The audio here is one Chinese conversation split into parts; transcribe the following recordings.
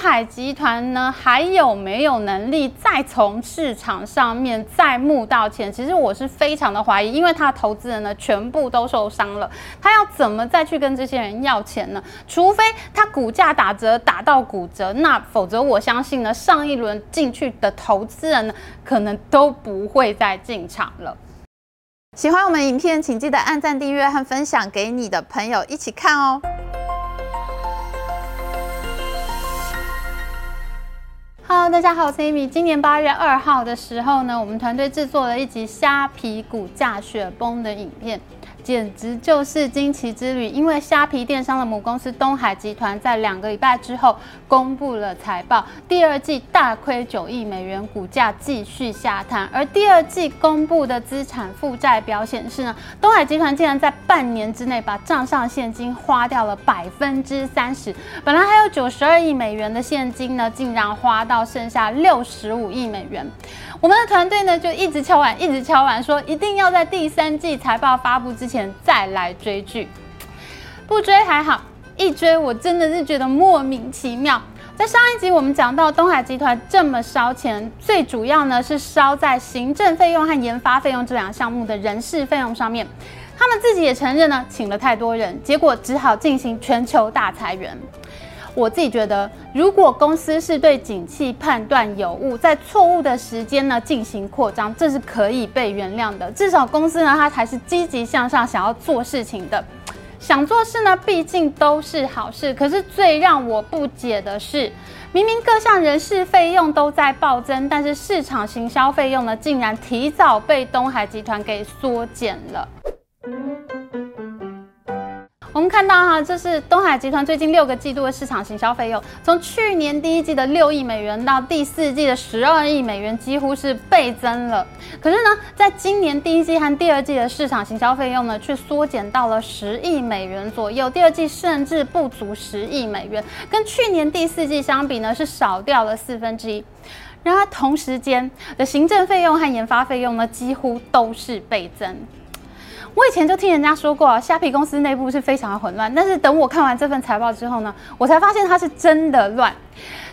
海集团呢还有没有能力再从市场上面再募到钱？其实我是非常的怀疑，因为他的投资人呢全部都受伤了，他要怎么再去跟这些人要钱呢？除非他股价打折打到骨折，那否则我相信呢，上一轮进去的投资人呢可能都不会再进场了。喜欢我们影片，请记得按赞、订阅和分享给你的朋友一起看哦。大家好，我是 Amy。今年八月二号的时候呢，我们团队制作了一集虾皮股价雪崩的影片。简直就是惊奇之旅，因为虾皮电商的母公司东海集团在两个礼拜之后公布了财报，第二季大亏九亿美元，股价继续下探。而第二季公布的资产负债表显示呢，东海集团竟然在半年之内把账上现金花掉了百分之三十，本来还有九十二亿美元的现金呢，竟然花到剩下六十五亿美元。我们的团队呢就一直敲碗，一直敲碗，说一定要在第三季财报发布之钱再来追剧。不追还好，一追我真的是觉得莫名其妙。在上一集我们讲到东海集团这么烧钱，最主要呢是烧在行政费用和研发费用这两个项目的人事费用上面。他们自己也承认呢，请了太多人，结果只好进行全球大裁员。我自己觉得，如果公司是对景气判断有误，在错误的时间呢进行扩张，这是可以被原谅的。至少公司呢，它才是积极向上，想要做事情的。想做事呢，毕竟都是好事。可是最让我不解的是，明明各项人事费用都在暴增，但是市场行销费用呢，竟然提早被东海集团给缩减了。我们看到哈，这是东海集团最近六个季度的市场行销费用，从去年第一季的六亿美元到第四季的十二亿美元，几乎是倍增了。可是呢，在今年第一季和第二季的市场行销费用呢，却缩减到了十亿美元左右，第二季甚至不足十亿美元，跟去年第四季相比呢，是少掉了四分之一。然而同时间的行政费用和研发费用呢，几乎都是倍增。我以前就听人家说过，虾皮公司内部是非常的混乱，但是等我看完这份财报之后呢，我才发现它是真的乱。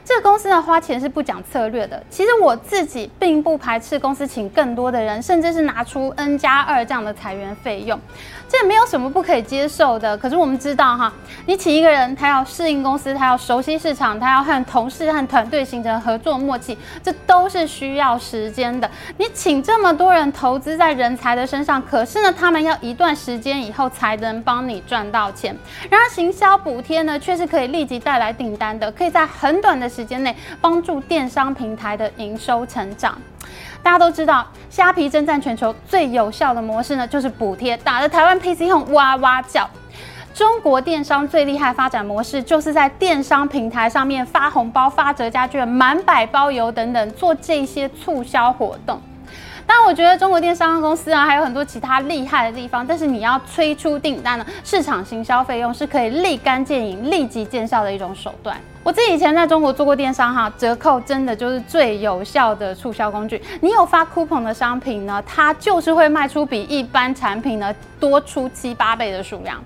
这个公司呢，花钱是不讲策略的。其实我自己并不排斥公司请更多的人，甚至是拿出 N 加二这样的裁员费用，这也没有什么不可以接受的。可是我们知道哈，你请一个人，他要适应公司，他要熟悉市场，他要和同事和团队形成合作默契，这都是需要时间的。你请这么多人投资在人才的身上，可是呢，他们要一段时间以后才能帮你赚到钱。然而行销补贴呢，却是可以立即带来订单的，可以在很短的时间内帮助电商平台的营收成长。大家都知道，虾皮征战全球最有效的模式呢，就是补贴，打得台湾 PC Home 哇哇叫。中国电商最厉害发展模式，就是在电商平台上面发红包、发折价券、满百包邮等等，做这些促销活动。但我觉得中国电商公司啊，还有很多其他厉害的地方。但是你要催出订单呢，市场行销费用是可以立竿见影、立即见效的一种手段。我自己以前在中国做过电商哈，折扣真的就是最有效的促销工具。你有发 coupon 的商品呢，它就是会卖出比一般产品呢多出七八倍的数量。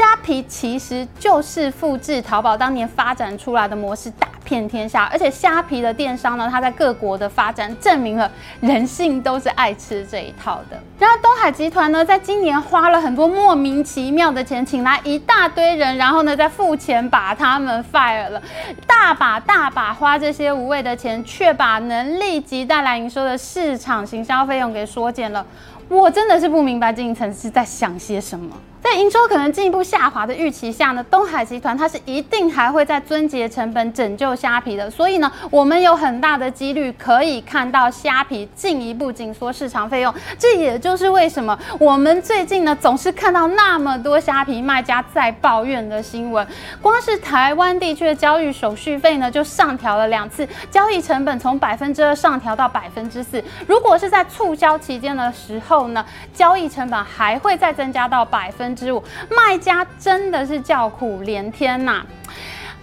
虾皮其实就是复制淘宝当年发展出来的模式，打遍天下。而且虾皮的电商呢，它在各国的发展，证明了人性都是爱吃这一套的。然后东海集团呢，在今年花了很多莫名其妙的钱，请来一大堆人，然后呢再付钱把他们 fire 了，大把大把花这些无谓的钱，却把能立即带来营收的市场行销费用给缩减了。我真的是不明白经营层是在想些什么。在营收可能进一步下滑的预期下呢，东海集团它是一定还会再撙节成本拯救虾皮的，所以呢，我们有很大的几率可以看到虾皮进一步紧缩市场费用。这也就是为什么我们最近呢总是看到那么多虾皮卖家在抱怨的新闻。光是台湾地区的交易手续费呢就上调了两次，交易成本从百分之二上调到百分之四。如果是在促销期间的时候呢，交易成本还会再增加到百分之。之五，卖家真的是叫苦连天呐、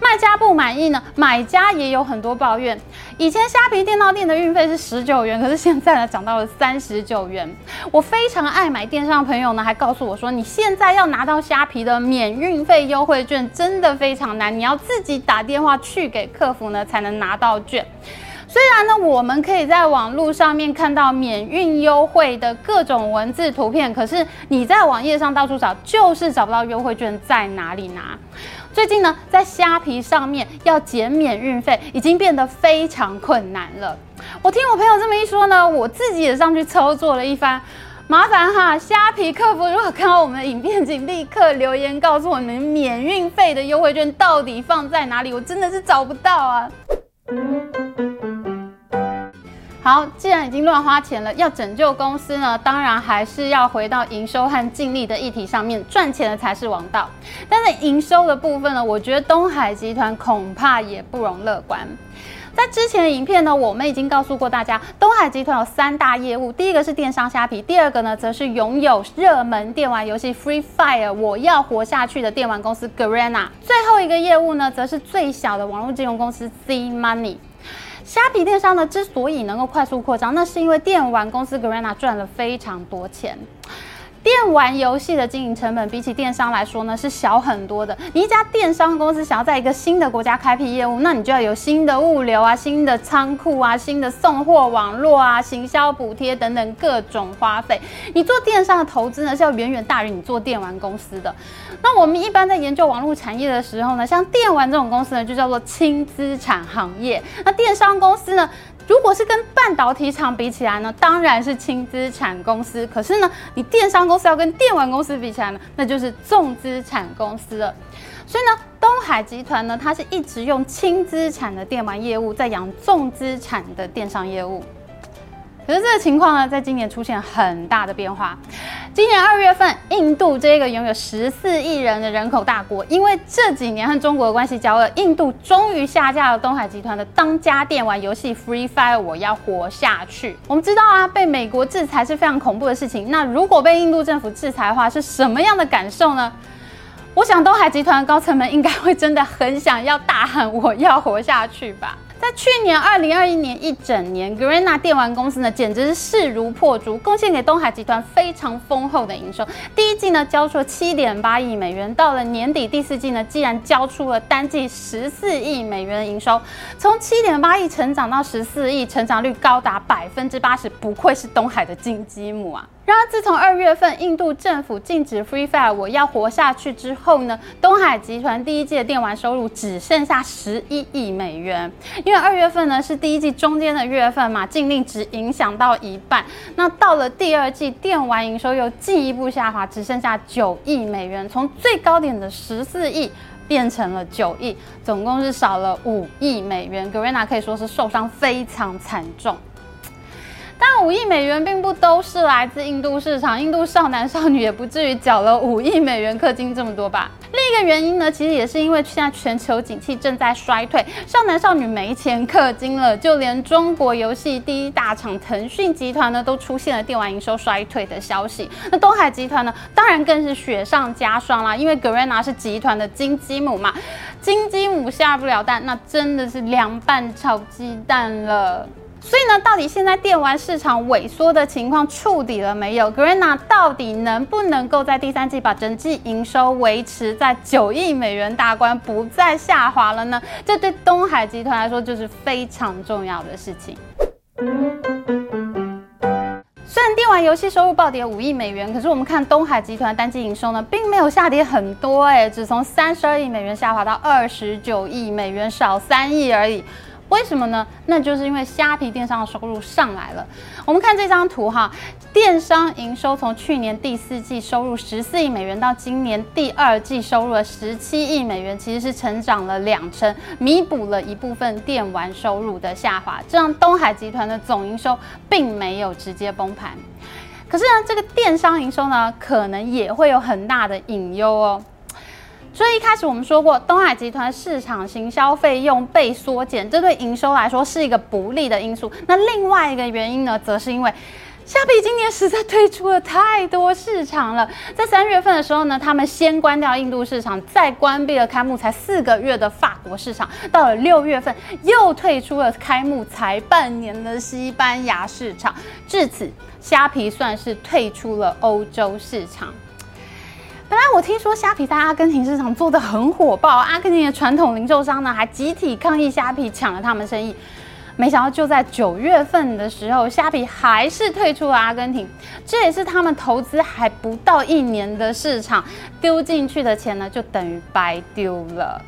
卖家不满意呢，买家也有很多抱怨。以前虾皮店到店的运费是十九元，可是现在呢涨到了三十九元。我非常爱买电商的朋友呢，还告诉我说，你现在要拿到虾皮的免运费优惠券真的非常难，你要自己打电话去给客服呢才能拿到券。虽然呢，我们可以在网络上面看到免运优惠的各种文字图片，可是你在网页上到处找，就是找不到优惠券在哪里拿。最近呢，在虾皮上面要减免运费，已经变得非常困难了。我听我朋友这么一说呢，我自己也上去操作了一番。麻烦哈，虾皮客服如果看到我们的影片，请立刻留言告诉我们免运费的优惠券到底放在哪里，我真的是找不到啊。好，既然已经乱花钱了，要拯救公司呢，当然还是要回到营收和净利的议题上面，赚钱的才是王道。但是营收的部分呢，我觉得东海集团恐怕也不容乐观。在之前的影片呢，我们已经告诉过大家，东海集团有三大业务，第一个是电商虾皮，第二个呢，则是拥有热门电玩游戏 Free Fire，我要活下去的电玩公司 Garena，最后一个业务呢，则是最小的网络金融公司 Z Money。虾皮电商呢，之所以能够快速扩张，那是因为电玩公司 Garena 赚了非常多钱。电玩游戏的经营成本比起电商来说呢，是小很多的。你一家电商公司想要在一个新的国家开辟业务，那你就要有新的物流啊、新的仓库啊、新的送货网络啊、行销补贴等等各种花费。你做电商的投资呢，是要远远大于你做电玩公司的。那我们一般在研究网络产业的时候呢，像电玩这种公司呢，就叫做轻资产行业。那电商公司呢，如果是跟半导体厂比起来呢，当然是轻资产公司。可是呢，你电商公司要跟电玩公司比起来呢，那就是重资产公司了。所以呢，东海集团呢，它是一直用轻资产的电玩业务在养重资产的电商业务。可是这个情况呢，在今年出现很大的变化。今年二月份，印度这个拥有十四亿人的人口大国，因为这几年和中国的关系交恶，印度终于下架了东海集团的当家电玩游戏 Free Fire。我要活下去。我们知道啊，被美国制裁是非常恐怖的事情。那如果被印度政府制裁的话，是什么样的感受呢？我想东海集团的高层们应该会真的很想要大喊“我要活下去”吧。在去年二零二一年一整年，Garena 电玩公司呢，简直是势如破竹，贡献给东海集团非常丰厚的营收。第一季呢，交出了七点八亿美元，到了年底第四季呢，竟然交出了单季十四亿美元的营收，从七点八亿成长到十四亿，成长率高达百分之八十，不愧是东海的金鸡母啊！然而，自从二月份印度政府禁止 Free Fire，我要活下去之后呢，东海集团第一季的电玩收入只剩下十一亿美元。因为二月份呢是第一季中间的月份嘛，禁令只影响到一半。那到了第二季，电玩营收又进一步下滑，只剩下九亿美元，从最高点的十四亿变成了九亿，总共是少了五亿美元。Garena 可以说是受伤非常惨重。但五亿美元并不都是来自印度市场，印度少男少女也不至于缴了五亿美元氪金这么多吧？另一个原因呢，其实也是因为现在全球景气正在衰退，少男少女没钱氪金了，就连中国游戏第一大厂腾讯集团呢，都出现了电玩营收衰退的消息。那东海集团呢，当然更是雪上加霜啦，因为 Garena 是集团的金鸡母嘛，金鸡母下不了蛋，那真的是凉拌炒鸡蛋了。所以呢，到底现在电玩市场萎缩的情况触底了没有？Garena 到底能不能够在第三季把整季营收维持在九亿美元大关，不再下滑了呢？这对东海集团来说就是非常重要的事情。虽然电玩游戏收入暴跌五亿美元，可是我们看东海集团单季营收呢，并没有下跌很多，哎，只从三十二亿美元下滑到二十九亿美元，少三亿而已。为什么呢？那就是因为虾皮电商的收入上来了。我们看这张图哈，电商营收从去年第四季收入十四亿美元，到今年第二季收入了十七亿美元，其实是成长了两成，弥补了一部分电玩收入的下滑，这样东海集团的总营收并没有直接崩盘。可是呢，这个电商营收呢，可能也会有很大的隐忧哦。所以一开始我们说过，东海集团市场行销费用被缩减，这对营收来说是一个不利的因素。那另外一个原因呢，则是因为虾皮今年实在退出了太多市场了。在三月份的时候呢，他们先关掉印度市场，再关闭了开幕才四个月的法国市场。到了六月份，又退出了开幕才半年的西班牙市场。至此，虾皮算是退出了欧洲市场。本来我听说虾皮在阿根廷市场做的很火爆，阿根廷的传统零售商呢还集体抗议虾皮抢了他们生意。没想到就在九月份的时候，虾皮还是退出了阿根廷，这也是他们投资还不到一年的市场，丢进去的钱呢就等于白丢了。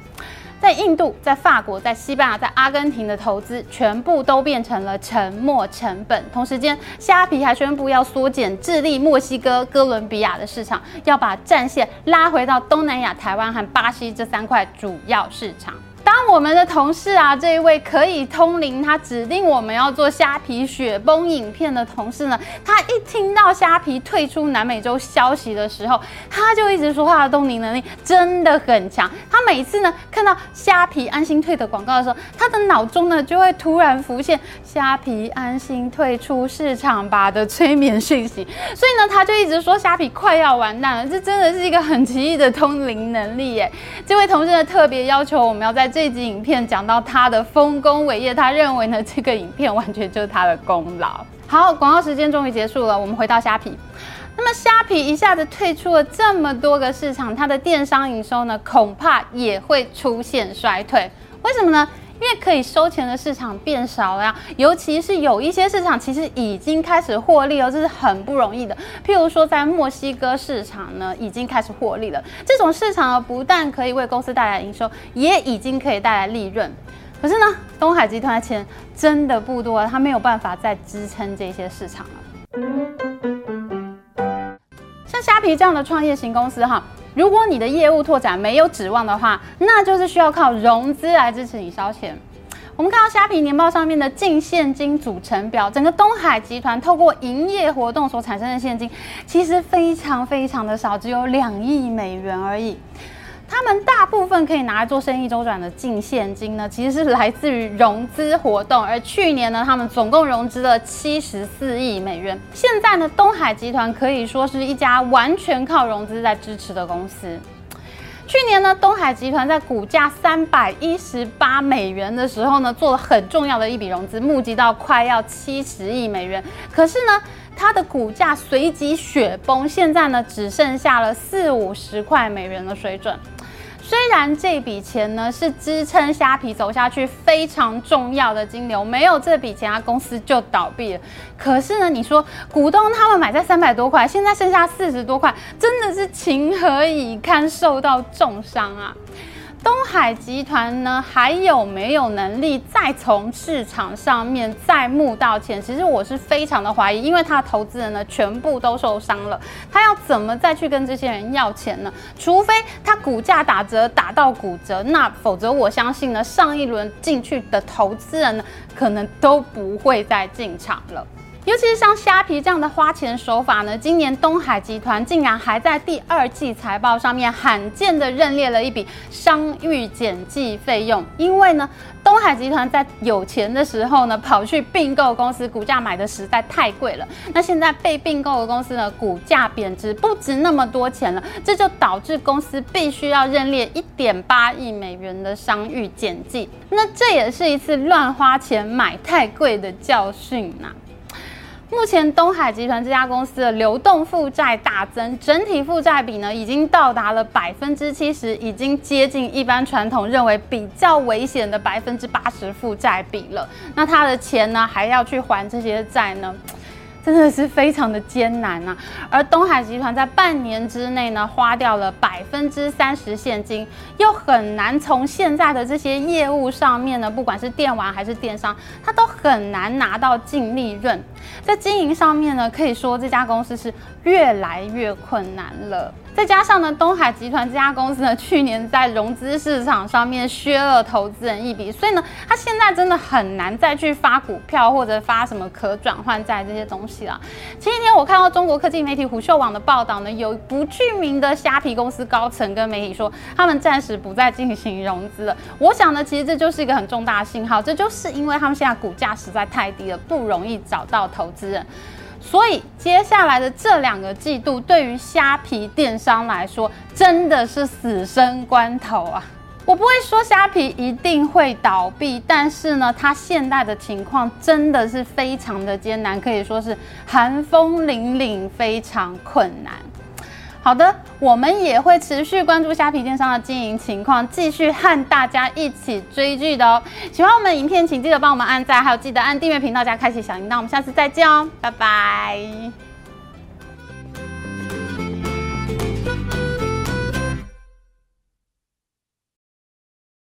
在印度、在法国、在西班牙、在阿根廷的投资全部都变成了沉没成本。同时间，虾皮还宣布要缩减智利、墨西哥、哥伦比亚的市场，要把战线拉回到东南亚、台湾和巴西这三块主要市场。当我们的同事啊，这一位可以通灵，他指定我们要做虾皮雪崩影片的同事呢，他一听到虾皮退出南美洲消息的时候，他就一直说他的通灵能力真的很强。他每次呢看到虾皮安心退的广告的时候，他的脑中呢就会突然浮现虾皮安心退出市场吧的催眠讯息，所以呢他就一直说虾皮快要完蛋了。这真的是一个很奇异的通灵能力耶！这位同事呢特别要求我们要在这这集影片讲到他的丰功伟业，他认为呢，这个影片完全就是他的功劳。好，广告时间终于结束了，我们回到虾皮。那么虾皮一下子退出了这么多个市场，它的电商营收呢，恐怕也会出现衰退。为什么呢？因为可以收钱的市场变少了呀，尤其是有一些市场其实已经开始获利了，这是很不容易的。譬如说，在墨西哥市场呢，已经开始获利了。这种市场，不但可以为公司带来营收，也已经可以带来利润。可是呢，东海集团的钱真的不多，它没有办法再支撑这些市场了。像虾皮这样的创业型公司，哈。如果你的业务拓展没有指望的话，那就是需要靠融资来支持你烧钱。我们看到虾皮年报上面的净现金组成表，整个东海集团透过营业活动所产生的现金，其实非常非常的少，只有两亿美元而已。他们大部分可以拿来做生意周转的净现金呢，其实是来自于融资活动。而去年呢，他们总共融资了七十四亿美元。现在呢，东海集团可以说是一家完全靠融资在支持的公司。去年呢，东海集团在股价三百一十八美元的时候呢，做了很重要的一笔融资，募集到快要七十亿美元。可是呢，它的股价随即雪崩，现在呢，只剩下了四五十块美元的水准。虽然这笔钱呢是支撑虾皮走下去非常重要的金流，没有这笔钱，啊公司就倒闭了。可是呢，你说股东他们买在三百多块，现在剩下四十多块，真的是情何以堪，受到重伤啊！东海集团呢，还有没有能力再从市场上面再募到钱？其实我是非常的怀疑，因为他的投资人呢全部都受伤了，他要怎么再去跟这些人要钱呢？除非他股价打折打到骨折，那否则我相信呢，上一轮进去的投资人呢，可能都不会再进场了。尤其是像虾皮这样的花钱手法呢，今年东海集团竟然还在第二季财报上面罕见的认列了一笔商誉减记费用。因为呢，东海集团在有钱的时候呢，跑去并购公司，股价买的实在太贵了。那现在被并购的公司呢，股价贬值，不值那么多钱了，这就导致公司必须要认列一点八亿美元的商誉减记。那这也是一次乱花钱买太贵的教训呐、目前东海集团这家公司的流动负债大增，整体负债比呢已经到达了百分之七十，已经接近一般传统认为比较危险的百分之八十负债比了。那他的钱呢还要去还这些债呢？真的是非常的艰难呐！而东海集团在半年之内呢，花掉了百分之三十现金，又很难从现在的这些业务上面呢，不管是电玩还是电商，它都很难拿到净利润。在经营上面呢，可以说这家公司是越来越困难了。再加上呢，东海集团这家公司呢，去年在融资市场上面削了投资人一笔，所以呢，他现在真的很难再去发股票或者发什么可转换债这些东西了。前几天我看到中国科技媒体虎嗅网的报道呢，有不具名的虾皮公司高层跟媒体说，他们暂时不再进行融资了。我想呢，其实这就是一个很重大的信号，这就是因为他们现在股价实在太低了，不容易找到投资人。所以接下来的这两个季度，对于虾皮电商来说，真的是死生关头啊！我不会说虾皮一定会倒闭，但是呢，它现在的情况真的是非常的艰难，可以说是寒风凛凛，非常困难。好的，我们也会持续关注虾皮电商的经营情况，继续和大家一起追剧的哦。喜欢我们影片，请记得帮我们按赞，还有记得按订阅频道加开启小铃铛。我们下次再见哦，拜拜。